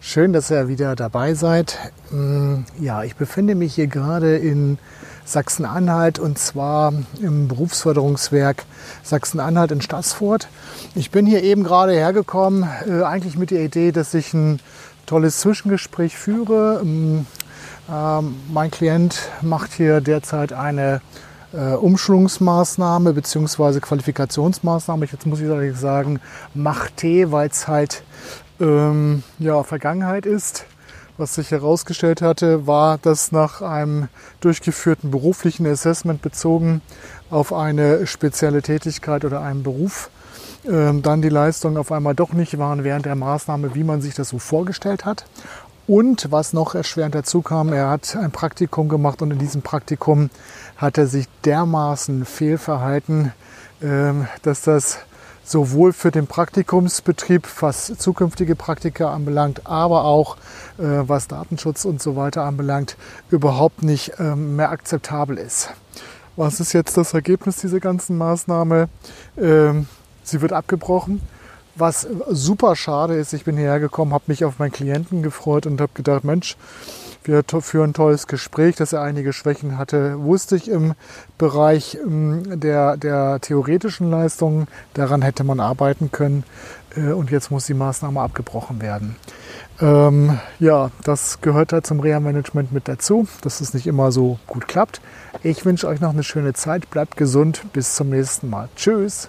Schön, dass ihr wieder dabei seid. Mm, ja, ich befinde mich hier gerade in Sachsen-Anhalt und zwar im Berufsförderungswerk Sachsen-Anhalt in Stassfurt. Ich bin hier eben gerade hergekommen, äh, eigentlich mit der Idee, dass ich ein tolles Zwischengespräch führe. Mm, äh, mein Klient macht hier derzeit eine äh, Umschulungsmaßnahme bzw. Qualifikationsmaßnahme. Jetzt muss ich sagen, macht T, weil es halt ähm, ja, Vergangenheit ist. Was sich herausgestellt hatte, war, dass nach einem durchgeführten beruflichen Assessment bezogen auf eine spezielle Tätigkeit oder einen Beruf ähm, dann die Leistungen auf einmal doch nicht waren während der Maßnahme, wie man sich das so vorgestellt hat. Und was noch erschwerend dazu kam, er hat ein Praktikum gemacht und in diesem Praktikum hat er sich dermaßen fehlverhalten, ähm, dass das sowohl für den Praktikumsbetrieb, was zukünftige Praktika anbelangt, aber auch äh, was Datenschutz und so weiter anbelangt, überhaupt nicht ähm, mehr akzeptabel ist. Was ist jetzt das Ergebnis dieser ganzen Maßnahme? Ähm, sie wird abgebrochen. Was super schade ist, ich bin hierher gekommen, habe mich auf meinen Klienten gefreut und habe gedacht, Mensch, wir führen ein tolles Gespräch, dass er einige Schwächen hatte, wusste ich im Bereich ähm, der, der theoretischen Leistungen. Daran hätte man arbeiten können äh, und jetzt muss die Maßnahme abgebrochen werden. Ähm, ja, das gehört halt zum Reha-Management mit dazu, dass es nicht immer so gut klappt. Ich wünsche euch noch eine schöne Zeit, bleibt gesund, bis zum nächsten Mal. Tschüss.